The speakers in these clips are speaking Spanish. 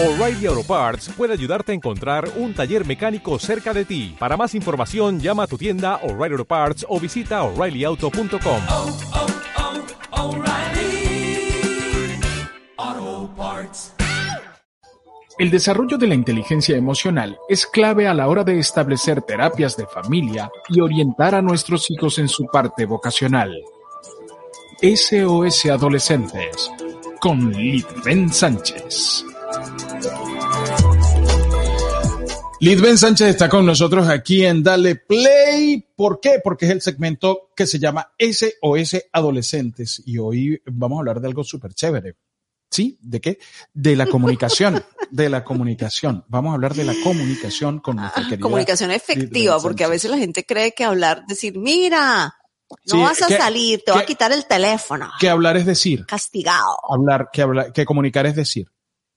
O'Reilly Auto Parts puede ayudarte a encontrar un taller mecánico cerca de ti. Para más información, llama a tu tienda O'Reilly Auto Parts o visita oreillyauto.com. oh, oh, Parts. El desarrollo de la inteligencia emocional es clave a la hora de establecer terapias de familia y orientar a nuestros hijos en su parte vocacional. SOS Adolescentes con Litven Sánchez. Litven Sánchez está con nosotros aquí en Dale Play. ¿Por qué? Porque es el segmento que se llama SOS Adolescentes y hoy vamos a hablar de algo súper chévere. ¿Sí? ¿De qué? De la comunicación. de la comunicación. Vamos a hablar de la comunicación con nuestra querida Comunicación efectiva, porque a veces la gente cree que hablar, decir, mira, no Sí, vas a que- salir, te voy a quitar el teléfono. Que hablar es decir. Castigado. Hablar, que hablar, que comunicar es decir.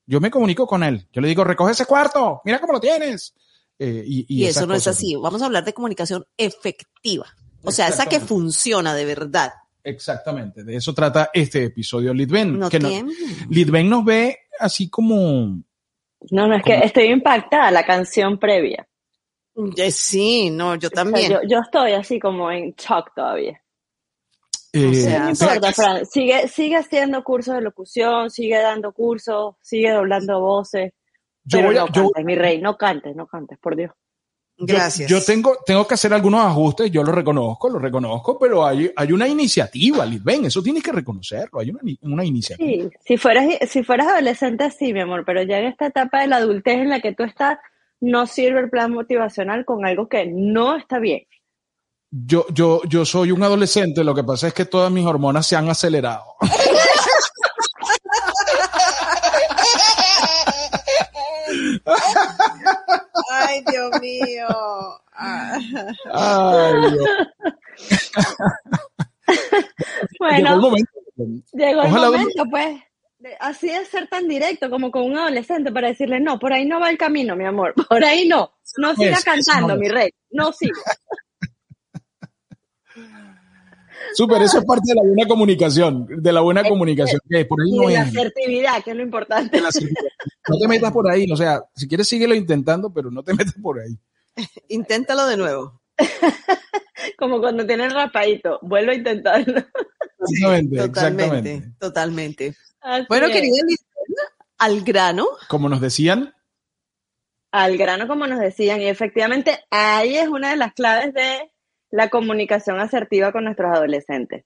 Yo me comunico con él. Yo le digo, recoge ese cuarto. Mira cómo lo tienes. Eh, y, y Y, esas eso no es así. Vamos a hablar de comunicación efectiva. O sea, esa que funciona de verdad. Exactamente. De eso trata este episodio Litven. No que no- tiene. Litven nos ve así como No, no, es que estoy impactada, la canción previa. Eh, Sí, no, yo O sea, también. yo, yo estoy así como en shock todavía. Eh, O sea, No importa, Fran, sigue, sigue haciendo cursos de locución, sigue dando cursos, sigue doblando voces. yo pero voy a- no yo- cantes, mi rey, no cantes, no cantes, por Dios. Gracias. Yo, tengo, tengo que hacer algunos ajustes, yo lo reconozco, lo reconozco, pero hay, hay una iniciativa, Litven, eso tienes que reconocerlo, hay una, una iniciativa. Sí, si fueras, si fueras adolescente, sí, mi amor, pero ya en esta etapa de la adultez en la que tú estás, no sirve el plan motivacional con algo que no está bien. Yo, yo, yo soy un adolescente, lo que pasa es que todas mis hormonas se han acelerado. Ay, Dios mío. Ay, Dios. Llegó el Bueno, momento. llegó el momento, pues, de- así de ser tan directo como con un adolescente para decirle, no, por ahí no va el camino, mi amor, por ahí no, no siga es, cantando, mi rey, no siga. Súper, eso es parte de la buena comunicación, de la buena comunicación, que por ahí Y no de la asertividad, que es lo importante. No te metas por ahí, o sea, si quieres síguelo intentando, pero no te metas por ahí. Inténtalo de nuevo. Como cuando tienes raspadito, vuelvo a intentarlo. Exactamente, Totalmente, exactamente. totalmente. Así Bueno, es. querida al grano. Como nos decían, Al grano, como nos decían, y efectivamente ahí es una de las claves de la comunicación asertiva con nuestros adolescentes.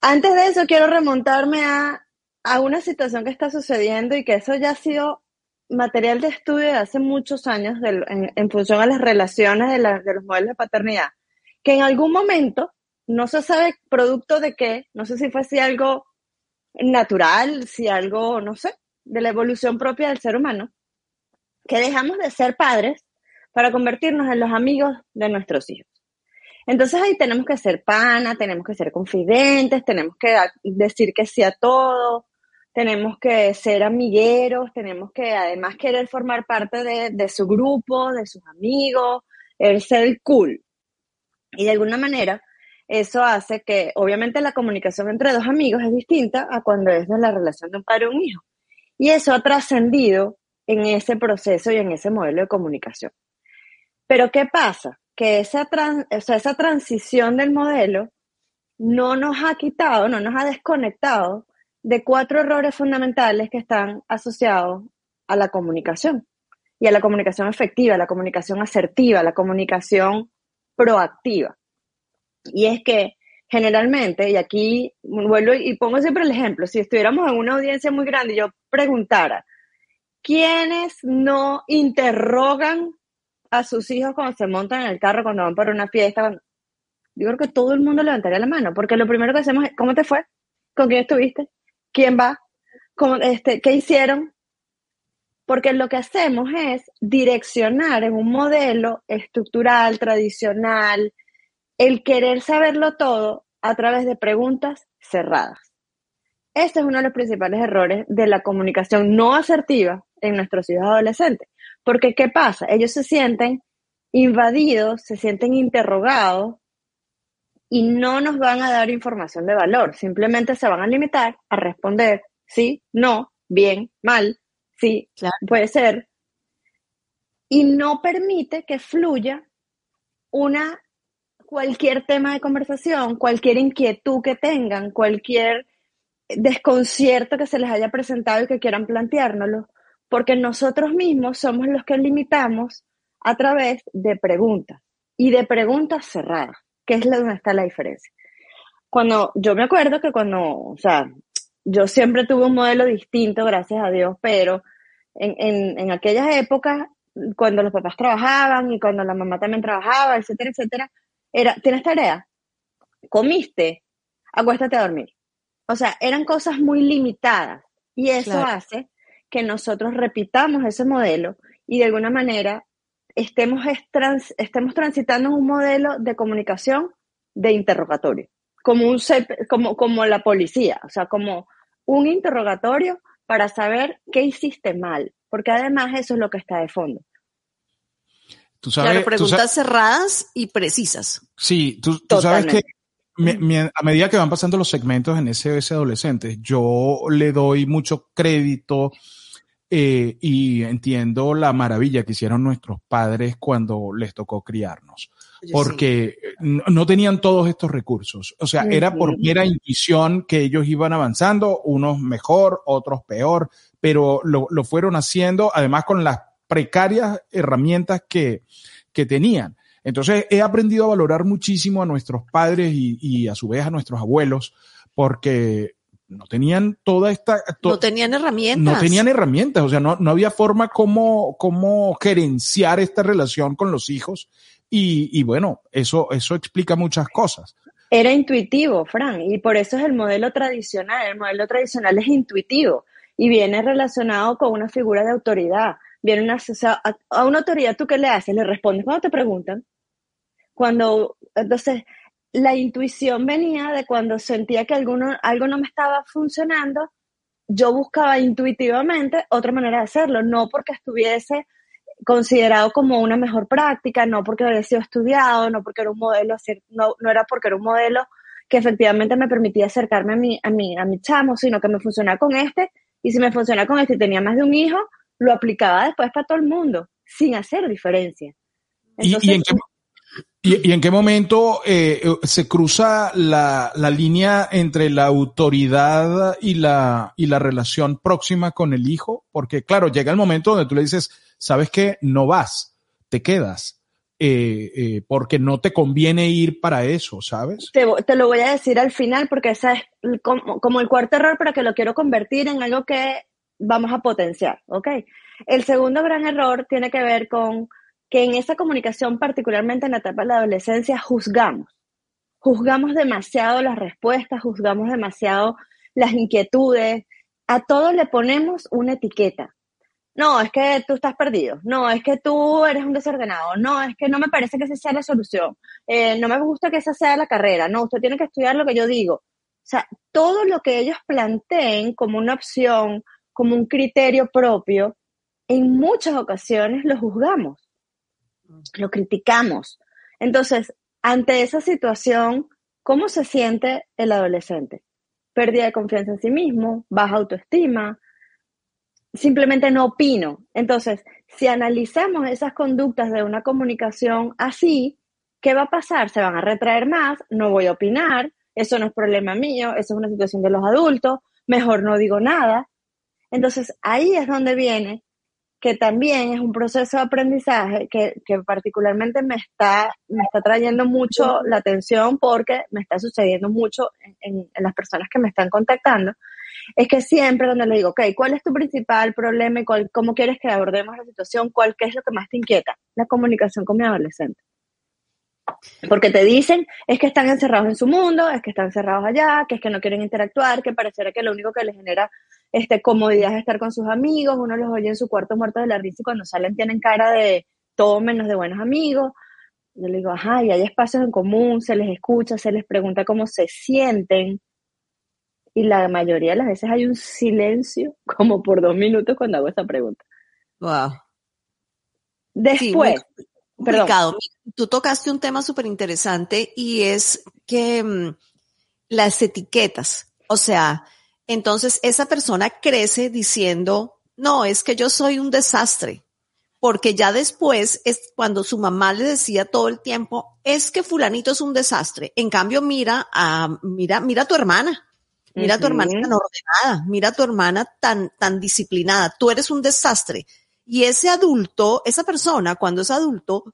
Antes de eso, quiero remontarme a, a una situación que está sucediendo y que eso ya ha sido material de estudio de hace muchos años en, en función a las relaciones de, la- de los modelos de paternidad, que en algún momento, no se sabe producto de qué, no sé si fue si algo natural, si algo, no sé, de la evolución propia del ser humano, que dejamos de ser padres para convertirnos en los amigos de nuestros hijos. Entonces ahí tenemos que ser pana, tenemos que ser confidentes, tenemos que decir que sí a todo, tenemos que ser amigueros, tenemos que además querer formar parte de, de su grupo, de sus amigos, el ser cool. Y de alguna manera, eso hace que, obviamente, la comunicación entre dos amigos es distinta a cuando es de la relación de un padre y un hijo. Y eso ha trascendido en ese proceso y en ese modelo de comunicación. Pero ¿qué pasa? Que esa, tran- o sea, esa transición del modelo no nos ha quitado, no nos ha desconectado de cuatro errores fundamentales que están asociados a la comunicación y a la comunicación efectiva, a la comunicación asertiva, la comunicación proactiva. Y es que generalmente, y aquí vuelvo y pongo siempre el ejemplo, si estuviéramos en una audiencia muy grande y yo preguntara, ¿quiénes no interrogan a sus hijos cuando se montan en el carro, cuando van para una fiesta? cuando- Yo creo que todo el mundo levantaría la mano, porque lo primero que hacemos es, ¿cómo te fue? ¿Con quién estuviste? ¿Quién va? ¿Cómo, este, ¿Qué hicieron? Porque lo que hacemos es direccionar en un modelo estructural, tradicional, el querer saberlo todo a través de preguntas cerradas. Este es uno de los principales errores de la comunicación no asertiva en nuestros hijos adolescentes. Porque, ¿qué pasa? Ellos se sienten invadidos, se sienten interrogados y no nos van a dar información de valor. Simplemente se van a limitar a responder sí, no, bien, mal, sí, Claro. puede ser, y no permite que fluya una cualquier tema de conversación, cualquier inquietud que tengan, cualquier desconcierto que se les haya presentado y que quieran planteárnoslo, porque nosotros mismos somos los que limitamos a través de preguntas y de preguntas cerradas, que es la donde está la diferencia. Cuando yo me acuerdo que cuando, o sea, yo siempre tuve un modelo distinto, gracias a Dios, pero en, en, en aquellas épocas, cuando los papás trabajaban y cuando la mamá también trabajaba, etcétera, etcétera, era, ¿tienes tarea? ¿Comiste? Acuéstate a dormir. O sea, eran cosas muy limitadas y eso Claro. hace que nosotros repitamos ese modelo y de alguna manera estemos, trans- estemos transitando en un modelo de comunicación de interrogatorio, como, un, como, como la policía, o sea, como un interrogatorio para saber qué hiciste mal, porque además eso es lo que está de fondo. Tú sabes, claro, tú preguntas sabes- cerradas y precisas. sí, tú, tú sabes que Totalmente. Me- a medida que van pasando los segmentos en SOS Adolescentes, yo le doy mucho crédito eh, y entiendo la maravilla que hicieron nuestros padres cuando les tocó criarnos. Porque no no tenían todos estos recursos. O sea, era por mera intuición que ellos iban avanzando, unos mejor, otros peor, pero lo, lo fueron haciendo, además con las precarias herramientas que, que tenían. Entonces, he aprendido a valorar muchísimo a nuestros padres y, y a su vez a nuestros abuelos, porque no tenían toda esta... to- no tenían herramientas. no tenían herramientas, o sea, no, no había forma como, como gerenciar esta relación con los hijos y, y bueno, eso, eso explica muchas cosas. Era intuitivo, Fran, y por eso es el modelo tradicional. El modelo tradicional es intuitivo y viene relacionado con una figura de autoridad. Viene una, o sea, a, a una autoridad, ¿tú qué le haces? Le respondes cuando te preguntan. Cuando, entonces, la intuición venía de cuando sentía que alguno, algo no me estaba funcionando, yo buscaba intuitivamente otra manera de hacerlo, no porque estuviese considerado como una mejor práctica, no porque había sido estudiado, no porque era un modelo, no, no era porque era un modelo que efectivamente me permitía acercarme a mi, a mi, a mi chamo, sino que me funcionaba con este, y si me funcionaba con este y tenía más de un hijo, lo aplicaba después para todo el mundo, sin hacer diferencia. ¿Y, y Entonces, en, qué, y- y en qué momento eh, eh, se cruza la, la línea entre la autoridad y la, y la relación próxima con el hijo? Porque claro, llega el momento donde tú le dices, sabes que no vas, te quedas, eh, porque no te conviene ir para eso, ¿sabes? te, te lo voy a decir al final porque esa es como, como el cuarto error, pero que lo quiero convertir en algo que vamos a potenciar, ¿ok? El segundo gran error tiene que ver con que en esa comunicación, particularmente en la etapa de la adolescencia, juzgamos. Juzgamos demasiado las respuestas, juzgamos demasiado las inquietudes. A todo le ponemos una etiqueta. No, es que tú estás perdido. No, es que tú eres un desordenado. No, es que no me parece que esa sea la solución. Eh, no me gusta que esa sea la carrera. No, usted tiene que estudiar lo que yo digo. O sea, todo lo que ellos planteen como una opción, como un criterio propio, en muchas ocasiones lo juzgamos, lo criticamos. Entonces, ante esa situación, ¿cómo se siente el adolescente? Pérdida de confianza en sí mismo, baja autoestima, simplemente no opino. Entonces, si analizamos esas conductas de una comunicación así, ¿qué va a pasar? Se van a retraer más, no voy a opinar, eso no es problema mío, eso es una situación de los adultos, mejor no digo nada. Entonces, ahí es donde viene que también es un proceso de aprendizaje que, que particularmente me está, me está trayendo mucho la atención porque me está sucediendo mucho en, en- en las personas que me están contactando, es que siempre cuando le digo, ok, ¿cuál es tu principal problema y cuál- cómo quieres que abordemos la situación? ¿Cuál qué es lo que más te inquieta? La comunicación con mi adolescente. Porque te dicen, es que están encerrados en su mundo, es que están encerrados allá, que es que no quieren interactuar, que pareciera que lo único que les genera este, comodidad es estar con sus amigos, uno los oye en su cuarto muerto de la risa y cuando salen tienen cara de todo menos de buenos amigos. Yo le digo, ajá, y hay espacios en común, se les escucha, se les pregunta cómo se sienten. Y la mayoría de las veces hay un silencio, como por dos minutos cuando hago esa pregunta. Wow. Después, Tú tocaste un tema súper interesante y es que mm, las etiquetas, o sea, entonces esa persona crece diciendo no, es que yo soy un desastre. Porque ya después es cuando su mamá le decía todo el tiempo, es que fulanito es un desastre. En cambio, mira a, mira, mira a tu hermana. Mira a tu hermana tan ordenada, mira a tu hermana tan, tan disciplinada. Tú eres un desastre. Y ese adulto, esa persona, cuando es adulto,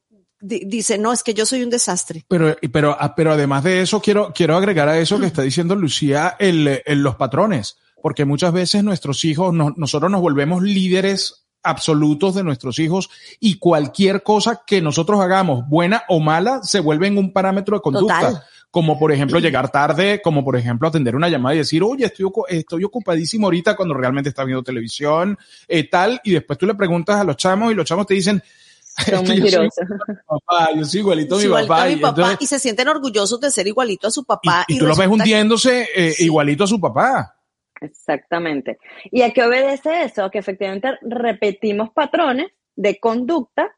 dice, no, es que yo soy un desastre. Pero, pero, ah, pero además de eso, quiero, quiero agregar a eso que está diciendo Lucía, el, el- los patrones, porque muchas veces nuestros hijos, no- nosotros nos volvemos líderes absolutos de nuestros hijos y cualquier cosa que nosotros hagamos, buena o mala, se vuelve en un parámetro de conducta. Total. Como por ejemplo llegar tarde, como por ejemplo atender una llamada y decir, oye, estoy, estoy ocupadísimo ahorita cuando realmente está viendo televisión, eh, tal, y después tú le preguntas a los chamos y los chamos te dicen, Son "Es que yo soy mentirosos. papá, yo soy igualito a mi Igualito papá. a mi y papá, entonces- y se sienten orgullosos de ser igualito a su papá. y, y tú los ves hundiéndose eh, Sí. igualito a su papá. Exactamente. ¿Y a qué obedece eso? Que efectivamente repetimos patrones de conducta,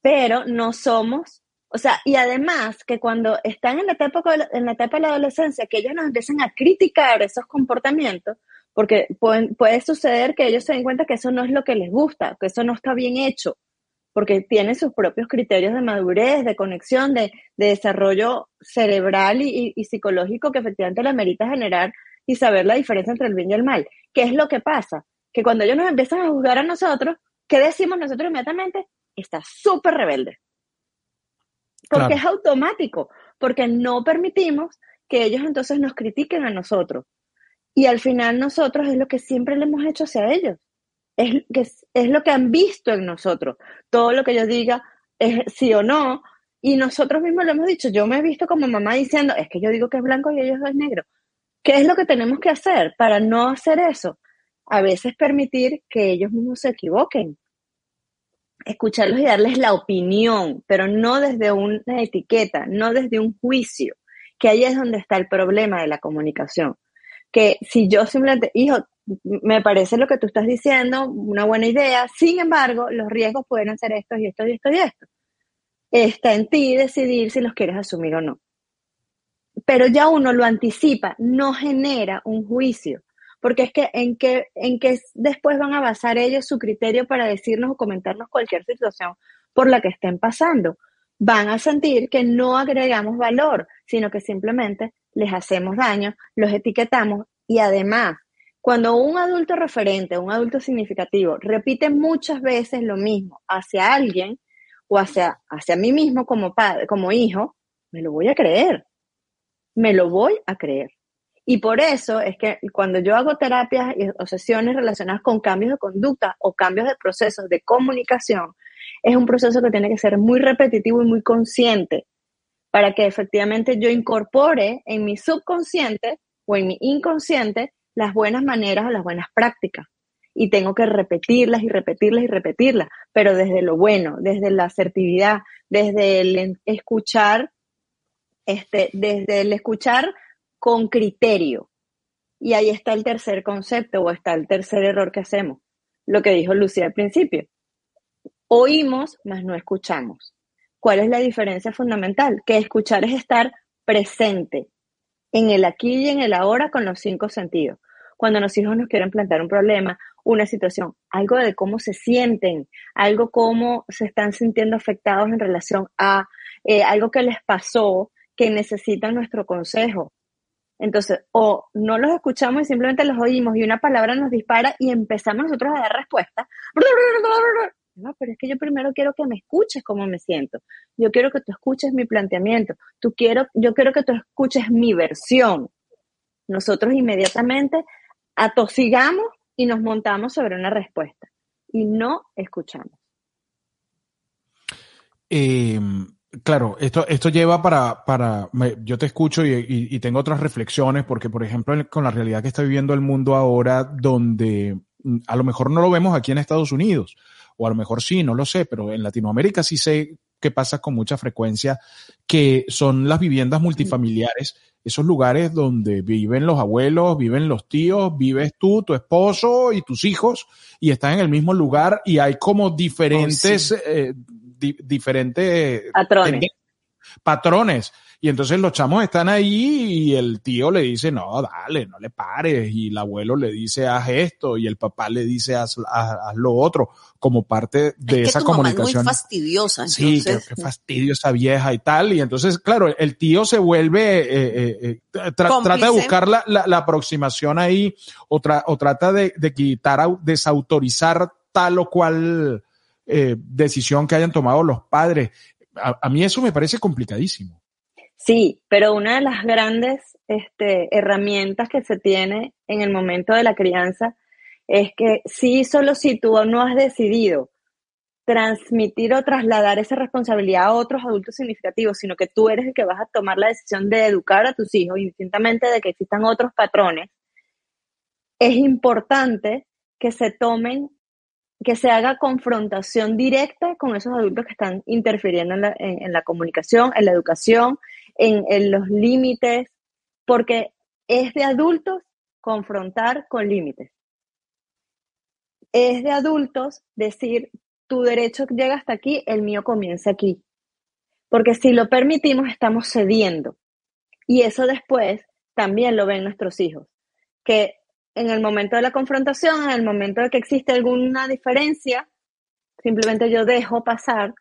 pero no somos, o sea, y además que cuando están en la etapa, en la etapa de la adolescencia, que ellos nos empiezan a criticar esos comportamientos, porque pueden- puede suceder que ellos se den cuenta que eso no es lo que les gusta, que eso no está bien hecho, porque tienen sus propios criterios de madurez, de conexión, de, de desarrollo cerebral y, psicológico que efectivamente le amerita generar y saber la diferencia entre el bien y el mal. ¿Qué es lo que pasa? Que cuando ellos nos empiezan a juzgar a nosotros, ¿qué decimos nosotros inmediatamente? Está súper rebelde. Porque Claro. es automático, porque no permitimos que ellos entonces nos critiquen a nosotros. Y al final nosotros es lo que siempre le hemos hecho hacia ellos. Es, que es, lo que han visto en nosotros. Todo lo que yo diga es sí o no. Y nosotros mismos lo hemos dicho. Yo me he visto como mamá diciendo, es que yo digo que es blanco y ellos es negro. ¿Qué es lo que tenemos que hacer para no hacer eso? A veces permitir que ellos mismos se equivoquen. Escucharlos y darles la opinión, pero no desde una etiqueta, no desde un juicio, que ahí es donde está el problema de la comunicación. Que si yo simplemente, hijo, me parece lo que tú estás diciendo, una buena idea, sin embargo, los riesgos pueden ser estos y estos y estos y estos. Está en ti decidir si los quieres asumir o no pero ya uno lo anticipa, no genera un juicio, porque es que en qué en qué después van a basar ellos su criterio para decirnos o comentarnos cualquier situación por la que estén pasando. Van a sentir que no agregamos valor, sino que simplemente les hacemos daño, los etiquetamos y además, cuando un adulto referente, un adulto significativo, repite muchas veces lo mismo hacia alguien o hacia, hacia mí mismo como padre, como hijo, me lo voy a creer me lo voy a creer. Y por eso es que cuando yo hago terapias y- o sesiones relacionadas con cambios de conducta o cambios de procesos de comunicación, es un proceso que tiene que ser muy repetitivo y muy consciente para que efectivamente yo incorpore en mi subconsciente o en mi inconsciente las buenas maneras o las buenas prácticas. Y tengo que repetirlas y repetirlas y repetirlas, pero desde lo bueno, desde la asertividad, desde el escuchar este, desde el escuchar con criterio. Y ahí está el tercer concepto o está el tercer error que hacemos. Lo que dijo Lucía al principio. Oímos, mas no escuchamos. ¿Cuál es la diferencia fundamental? Que escuchar es estar presente en el aquí y en el ahora con los cinco sentidos. Cuando los hijos nos quieren plantear un problema, una situación, algo de cómo se sienten, algo cómo se están sintiendo afectados en relación a eh, algo que les pasó, que necesitan nuestro consejo. Entonces, o no los escuchamos y simplemente los oímos y una palabra nos dispara y empezamos nosotros a dar respuesta. No, pero es que yo primero quiero que me escuches cómo me siento. Yo quiero que tú escuches mi planteamiento. Tú quiero, yo quiero que tú escuches mi versión. Nosotros inmediatamente atosigamos y nos montamos sobre una respuesta y no escuchamos. Eh, claro, esto, esto lleva para, para yo te escucho y, y- tengo otras reflexiones, porque por ejemplo, con la realidad que está viviendo el mundo ahora, donde mm, a lo mejor no lo vemos aquí en Estados Unidos, o a lo mejor sí, no lo sé, pero en Latinoamérica sí sé que pasa con mucha frecuencia, que son las viviendas multifamiliares, esos lugares donde viven los abuelos, viven los tíos, vives tú, tu esposo y tus hijos, y están en el mismo lugar y hay como diferentes, sí. eh, di- diferentes Patrones. patrones. Y entonces los chamos están ahí y el tío le dice, no, dale, no le pares. Y el abuelo le dice, haz esto. Y el papá le dice, haz, haz, haz lo otro, como parte de es que esa tu mamá comunicación. es muy fastidiosa. Sí, qué, entonces, qué fastidio esa vieja y tal. Y entonces, claro, el tío se vuelve, eh, eh, eh, tra- trata de buscar la, la- la aproximación ahí o, tra- o trata de, de quitar, au- desautorizar tal o cual eh, decisión que hayan tomado los padres. A, a mí eso me parece complicadísimo. Sí, pero una de las grandes este, herramientas que se tiene en el momento de la crianza es que sí, solo si tú no has decidido transmitir o trasladar esa responsabilidad a otros adultos significativos, sino que tú eres el que vas a tomar la decisión de educar a tus hijos, indistintamente de que existan otros patrones, es importante que se tomen, que se haga confrontación directa con esos adultos que están interfiriendo en la, en- en la comunicación, en la educación, en, en los límites, porque es de adultos confrontar con límites. Es de adultos decir, tu derecho llega hasta aquí, el mío comienza aquí. Porque si lo permitimos, estamos cediendo. Y eso después también lo ven nuestros hijos. Que en el momento de la confrontación, en el momento de que existe alguna diferencia, simplemente yo dejo pasar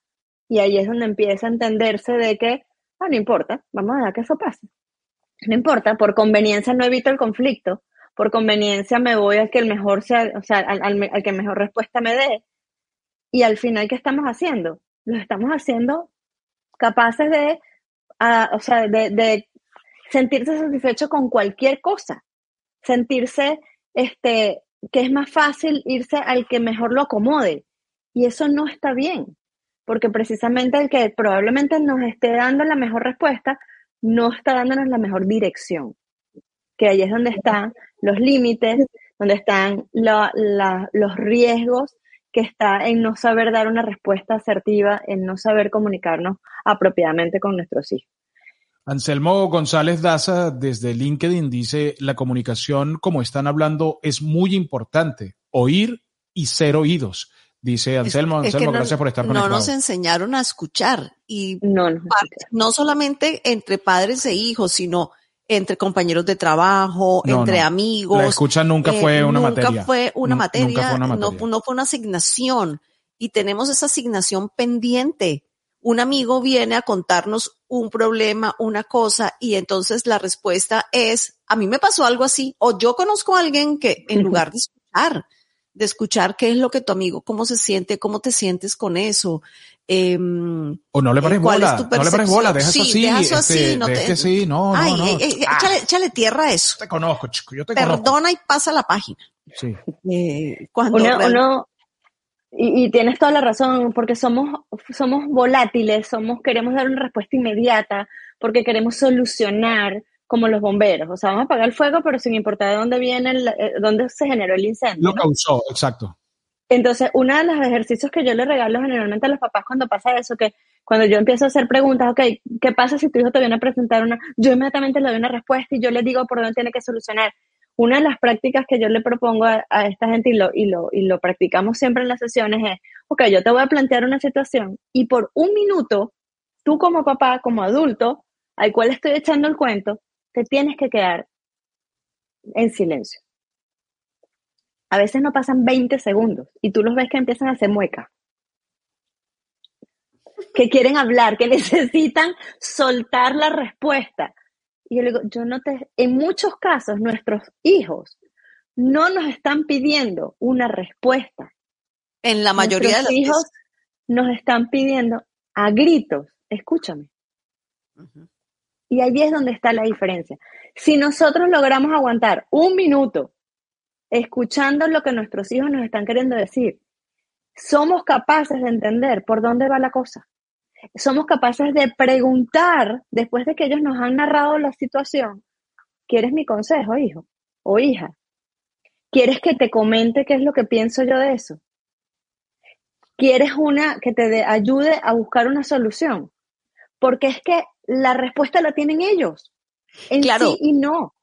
y ahí es donde empieza a entenderse de que, ah, no importa, vamos a dejar que eso pase. No importa, por conveniencia no evito el conflicto, por conveniencia me voy al que el mejor sea, o sea, al, al- que mejor respuesta me dé. Y al final, ¿qué estamos haciendo? Lo estamos haciendo capaces de, o sea, de, de sentirse satisfecho con cualquier cosa, sentirse, este, que es más fácil irse al que mejor lo acomode. Y eso no está bien, porque precisamente el que probablemente nos esté dando la mejor respuesta no está dándonos la mejor dirección, que ahí es donde están los límites, donde están los riesgos que está en no saber dar una respuesta asertiva, en no saber comunicarnos apropiadamente con nuestros hijos. Anselmo González Daza desde LinkedIn dice, la comunicación, como están hablando, es muy importante. Oír y ser oídos. Dice Anselmo, es que Anselmo, no- gracias por estar No conectado. nos enseñaron a escuchar y No, no, parte- no solamente entre padres e hijos, sino entre compañeros de trabajo, No, entre no. amigos. La escucha nunca Eh, fue una nunca materia. Fue una Nu- materia, nunca fue una No, materia. no fue una asignación. Y tenemos esa asignación pendiente. Un amigo viene a contarnos un problema, una cosa, y entonces la respuesta es, a mí me pasó algo así, o yo conozco a alguien que en lugar de escuchar, de escuchar qué es lo que tu amigo, cómo se siente, cómo te sientes con eso, em, O no le pares eh, ¿cuál bola, es tu no le pares bola, deja eso Sí, así. deja eso así, este, no te- que sí, no, ay, no, no. eh, eh, Ah, échale, échale tierra a eso. te conozco, chico, yo te conozco. Perdona y pasa la página. Sí. Eh, cuando Uno, uno- y, y tienes toda la razón, porque somos, somos volátiles, somos, queremos dar una respuesta inmediata, porque queremos solucionar como los bomberos. O sea, vamos a apagar el fuego, pero sin importar de dónde viene, el- eh, dónde se generó el incendio. Lo ¿no? causó, exacto. Entonces, uno de los ejercicios que yo le regalo generalmente a los papás cuando pasa eso, que cuando yo empiezo a hacer preguntas, ok, ¿qué pasa si tu hijo te viene a presentar una? Yo inmediatamente le doy una respuesta y yo le digo por dónde tiene que solucionar. Una de las prácticas que yo le propongo a, a esta gente y lo, y, lo, y lo practicamos siempre en las sesiones es, ok, yo te voy a plantear una situación y por un minuto, tú como papá, como adulto, al cual estoy echando el cuento, te tienes que quedar en silencio. A veces no pasan 20 segundos y tú los ves que empiezan a hacer mueca. Que quieren hablar, que necesitan soltar la respuesta. Y yo le digo, yo no te, en muchos casos nuestros hijos no nos están pidiendo una respuesta. en la mayoría de Nuestros las hijos nos están pidiendo a gritos, escúchame. Y allí es donde está la diferencia. Si nosotros logramos aguantar un minuto escuchando lo que nuestros hijos nos están queriendo decir, somos capaces de entender por dónde va la cosa. Somos capaces de preguntar, después de que ellos nos han narrado la situación, ¿quieres mi consejo, hijo o hija? ¿Quieres que te comente qué es lo que pienso yo de eso? ¿Quieres una que te de- ayude a buscar una solución? Porque es que la respuesta la tienen ellos. En Claro. sí y no.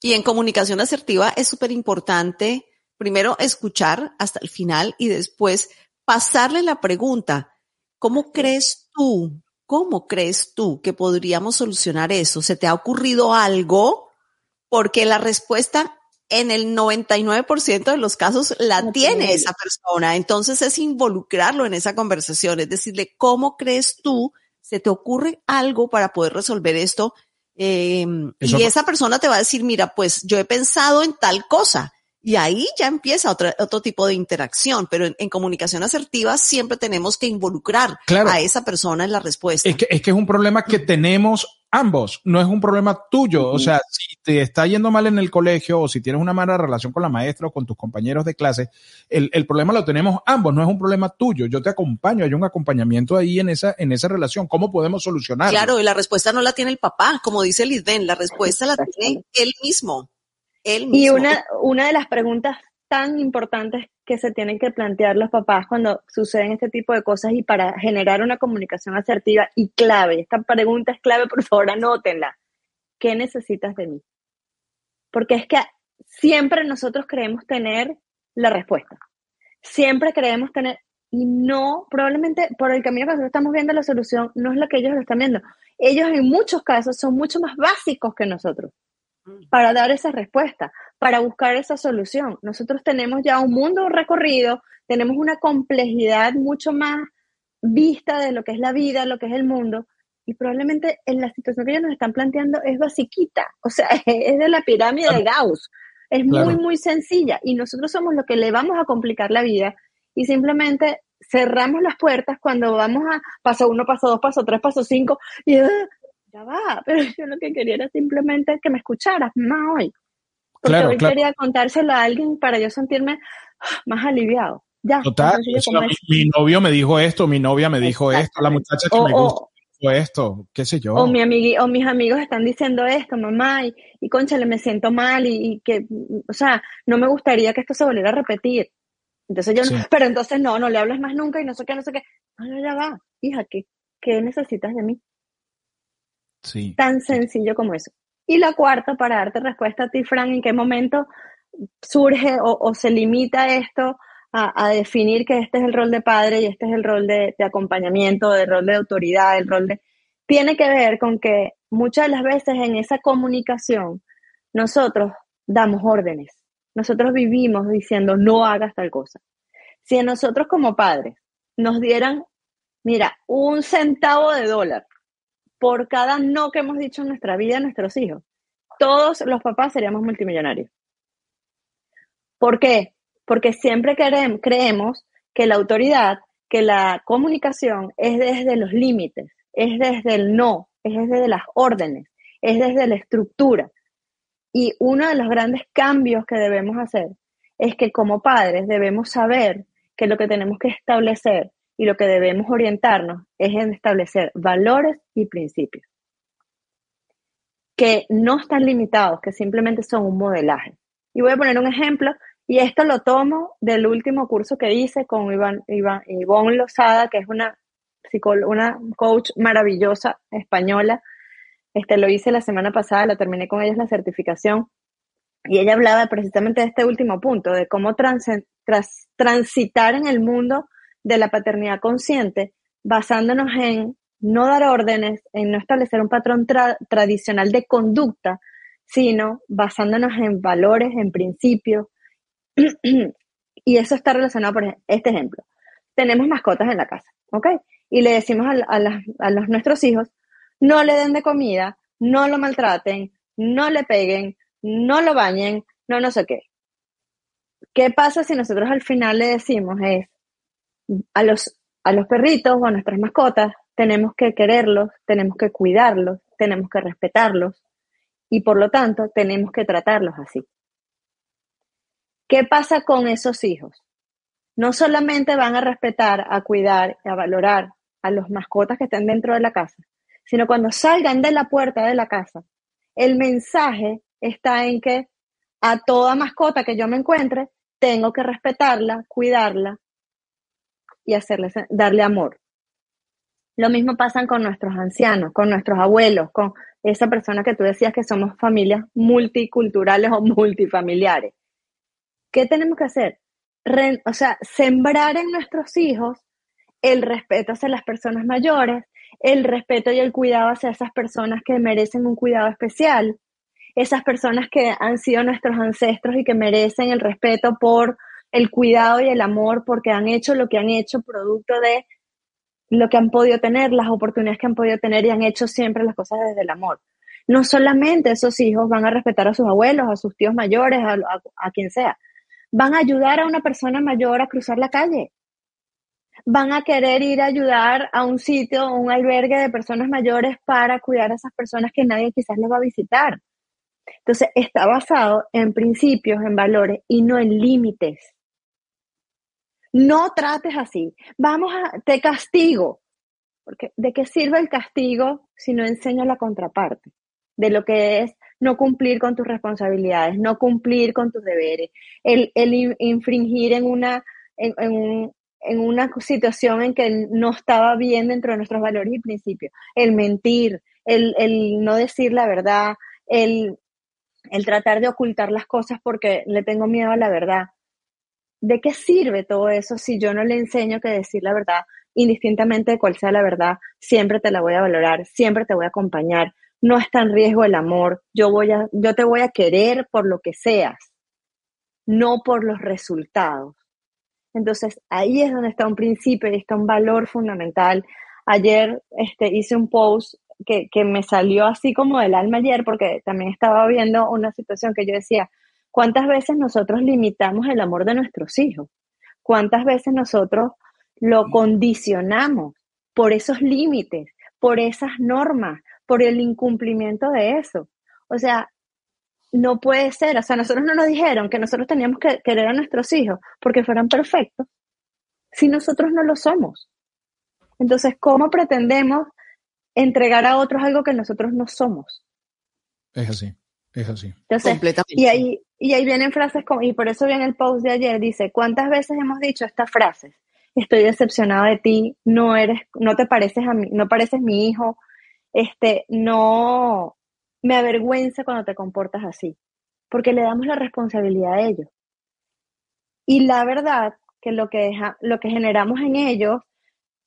Y en comunicación asertiva es súper importante, primero, escuchar hasta el final y después pasarle la pregunta. ¿Cómo crees tú? ¿cómo crees tú que podríamos solucionar eso? ¿Se te ha ocurrido algo? Porque la respuesta en el 99% de los casos la tiene tiene. esa persona. Entonces es involucrarlo en esa conversación, es decirle, ¿cómo crees tú? ¿Se te ocurre algo para poder resolver esto? Eh, y esa persona te va a decir, mira, pues yo he pensado en tal cosa. Y ahí ya empieza otra- otro tipo de interacción, pero en, en comunicación asertiva siempre tenemos que involucrar Claro. a esa persona en la respuesta. Es que, es que es un problema que tenemos ambos, no es un problema tuyo. O sea, si te está yendo mal en el colegio o si tienes una mala relación con la maestra o con tus compañeros de clase, el, el problema lo tenemos ambos, no es un problema tuyo. Yo te acompaño, hay un acompañamiento ahí en esa, en esa relación. ¿Cómo podemos solucionarlo? Claro, y la respuesta no la tiene el papá, como dice Lisbeth, la respuesta la tiene él mismo. Él mismo. Y una, una de las preguntas tan importantes que se tienen que plantear los papás cuando suceden este tipo de cosas y para generar una comunicación asertiva y clave, esta pregunta es clave, por favor anótenla. ¿Qué necesitas de mí? Porque es que siempre nosotros creemos tener la respuesta. Siempre creemos tener, y no, probablemente por el camino que nosotros estamos viendo la solución no es la que ellos lo están viendo. Ellos en muchos casos son mucho más básicos que nosotros para dar esa respuesta, para buscar esa solución. Nosotros tenemos ya un mundo recorrido, tenemos una complejidad mucho más vista de lo que es la vida, lo que es el mundo, y probablemente en la situación que ellos nos están planteando es basiquita, o sea, es de la pirámide de Gauss, es Claro. muy, muy sencilla, y nosotros somos los que le vamos a complicar la vida y simplemente cerramos las puertas cuando vamos a paso uno, paso dos, paso tres, paso cinco, y ¡ah! Ya va, pero yo lo que quería era simplemente que me escucharas más hoy. Porque Claro, hoy claro. quería contárselo a alguien para yo sentirme ah, más aliviado. Ya, Total, o como mi, mi novio me dijo esto, mi novia me dijo esto, la muchacha que O- me o- gusta me dijo esto, qué sé yo. O, mi amigui- o mis amigos están diciendo esto, mamá, y, y conchale, me siento mal, y, y que, o sea, no me gustaría que esto se volviera a repetir. Entonces yo, no- Sí. pero entonces no, no le hablas más nunca y no sé qué, no sé qué. No, no, ya va, hija, ¿qué, qué necesitas de mí? Tan sencillo como eso. Y la cuarta, para darte respuesta a ti, Fran, ¿en qué momento surge o, se limita esto a, a definir que este es el rol de padre y este es el rol de, de acompañamiento, el rol de autoridad, el rol de... Tiene que ver con que muchas de las veces en esa comunicación nosotros damos órdenes. Nosotros vivimos diciendo no hagas tal cosa. Si a nosotros como padres nos dieran, mira, un centavo de dólar por cada no que hemos dicho en nuestra vida a nuestros hijos, todos los papás seríamos multimillonarios. ¿Por qué? Porque siempre creemos que la autoridad, que la comunicación es desde los límites, es desde el no, es desde las órdenes, es desde la estructura. Y uno de los grandes cambios que debemos hacer es que como padres debemos saber que lo que tenemos que establecer y lo que debemos orientarnos es en establecer valores y principios que no están limitados, que simplemente son un modelaje. Y voy a poner un ejemplo, y esto lo tomo del último curso que hice con Iván, Iván, Ivonne Lozada, que es una, una coach maravillosa española. Este, lo hice la semana pasada, lo terminé con ella la certificación, y ella hablaba precisamente de este último punto, de cómo transen- tras- transitar en el mundo de la paternidad consciente, basándonos en no dar órdenes, en no establecer un patrón tra- tradicional de conducta, sino basándonos en valores, en principios. y eso está relacionado por este ejemplo. Tenemos mascotas en la casa, ¿ok? Y le decimos a los, nuestros hijos, no le den de comida, no lo maltraten, no le peguen, no lo bañen, no no sé qué. ¿Qué pasa si nosotros al final le decimos es a los, a los perritos o a nuestras mascotas tenemos que quererlos, tenemos que cuidarlos, tenemos que respetarlos y por lo tanto tenemos que tratarlos así. ¿Qué pasa con esos hijos? No solamente van a respetar, a cuidar, a valorar a los mascotas que estén dentro de la casa, sino cuando salgan de la puerta de la casa, el mensaje está en que a toda mascota que yo me encuentre, tengo que respetarla, cuidarla y hacerle, darle amor. Lo mismo pasa con nuestros ancianos, con nuestros abuelos, con esa persona que tú decías que somos familias multiculturales o multifamiliares. ¿Qué tenemos que hacer? O sea, sembrar en nuestros hijos el respeto hacia las personas mayores, el respeto y el cuidado hacia esas personas que merecen un cuidado especial, esas personas que han sido nuestros ancestros y que merecen el respeto por el cuidado y el amor porque han hecho lo que han hecho producto de lo que han podido tener, las oportunidades que han podido tener y han hecho siempre las cosas desde el amor. No solamente esos hijos van a respetar a sus abuelos, a sus tíos mayores, a, a quien sea, van a ayudar a una persona mayor a cruzar la calle. Van a querer ir a ayudar a un sitio, un albergue de personas mayores para cuidar a esas personas que nadie quizás les va a visitar. Entonces, está basado en principios, en valores y no en límites. No trates así. Vamos a, te castigo. Porque ¿de qué sirve el castigo si no enseño la contraparte? De lo que es no cumplir con tus responsabilidades, no cumplir con tus deberes, el, el infringir en una, en, en, en, una situación en que no estaba bien dentro de nuestros valores y principios, el mentir, el, el no decir la verdad, el, el tratar de ocultar las cosas porque le tengo miedo a la verdad. ¿De qué sirve todo eso si yo no le enseño que decir la verdad, indistintamente de cuál sea la verdad, siempre te la voy a valorar, siempre te voy a acompañar, no está en riesgo el amor, yo, voy a, yo te voy a querer por lo que seas, no por los resultados. Entonces, ahí es donde está un principio y está un valor fundamental. Ayer este, hice un post que, que me salió así como del alma ayer, porque también estaba viendo una situación que yo decía, ¿cuántas veces nosotros limitamos el amor de nuestros hijos? ¿Cuántas veces nosotros lo condicionamos por esos límites, por esas normas, por el incumplimiento de eso. O sea, no puede ser. O sea, nosotros no nos dijeron que nosotros teníamos que querer a nuestros hijos porque fueran perfectos si nosotros no lo somos. Entonces, ¿cómo pretendemos entregar a otros algo que nosotros no somos? Es así, es así. Completamente. Y ahí, y ahí vienen frases como, y por eso viene el post de ayer, dice, ¿cuántas veces hemos dicho estas frases? Estoy decepcionado de ti, no eres, no te pareces a mí, no pareces mi hijo, este, no me avergüenza cuando te comportas así, porque le damos la responsabilidad a ellos. Y la verdad que lo que, deja, lo que generamos en ellos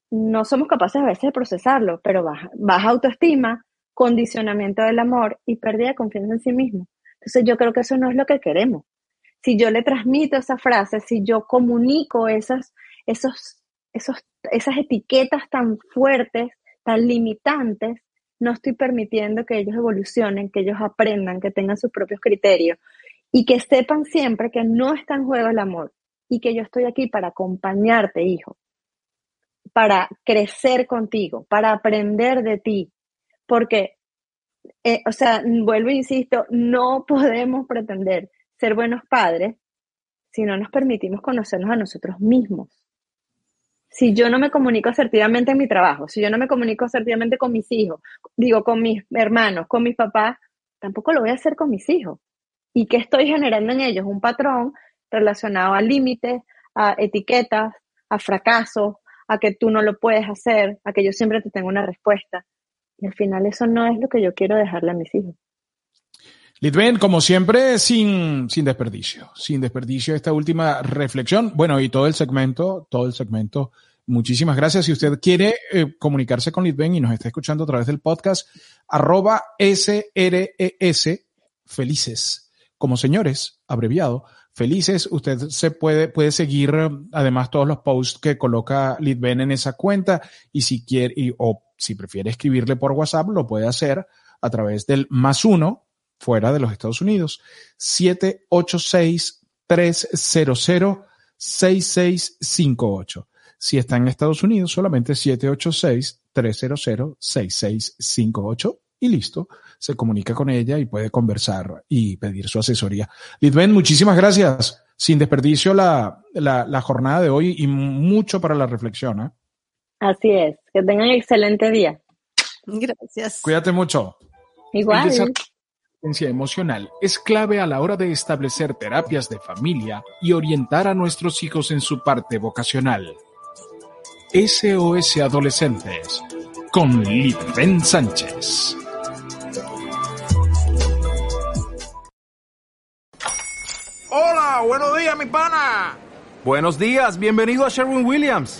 no somos capaces a veces de procesarlo, pero baja, baja autoestima, condicionamiento del amor y pérdida de confianza en sí mismo. Entonces yo creo que eso no es lo que queremos. Si yo le transmito esa frase, si yo comunico esas, esos, esos, esas etiquetas tan fuertes, tan limitantes, no estoy permitiendo que ellos evolucionen, que ellos aprendan, que tengan sus propios criterios y que sepan siempre que no está en juego el amor y que yo estoy aquí para acompañarte, hijo, para crecer contigo, para aprender de ti, porque, eh, o sea, vuelvo e insisto, no podemos pretender ser buenos padres si no nos permitimos conocernos a nosotros mismos si yo no me comunico asertivamente en mi trabajo, si yo no me comunico asertivamente con mis hijos, digo, con mis hermanos, con mis papás, tampoco lo voy a hacer con mis hijos. ¿Y qué estoy generando en ellos? Un patrón relacionado a límites, a etiquetas, a fracasos, a que tú no lo puedes hacer, a que yo siempre te tengo una respuesta. Al final eso no es lo que yo quiero dejarle a mis hijos. Litven, como siempre, sin, sin desperdicio, sin desperdicio esta última reflexión. Bueno, y todo el segmento, todo el segmento. Muchísimas gracias. Si usted quiere eh, comunicarse con Litven y nos está escuchando a través del podcast, arroba SRES felices, como señores, abreviado, felices. Usted se puede, puede seguir además todos los posts que coloca Litven en esa cuenta y si quiere, y, o si prefiere escribirle por WhatsApp, lo puede hacer a través del más uno fuera de los Estados Unidos. 786-300-6658. Si está en Estados Unidos, solamente 786-300-6658 y listo. Se comunica con ella y puede conversar y pedir su asesoría. Lidven, muchísimas gracias. Sin desperdicio la, la, jornada de hoy y mucho para la reflexión. ¿eh? Así es. Que tengan excelente día. Gracias. Cuídate mucho. Igual emocional es clave a la hora de establecer terapias de familia y orientar a nuestros hijos en su parte vocacional. SOS Adolescentes con Litven Sánchez. Hola, buenos días, mi pana. Buenos días, bienvenido a Sherwin Williams.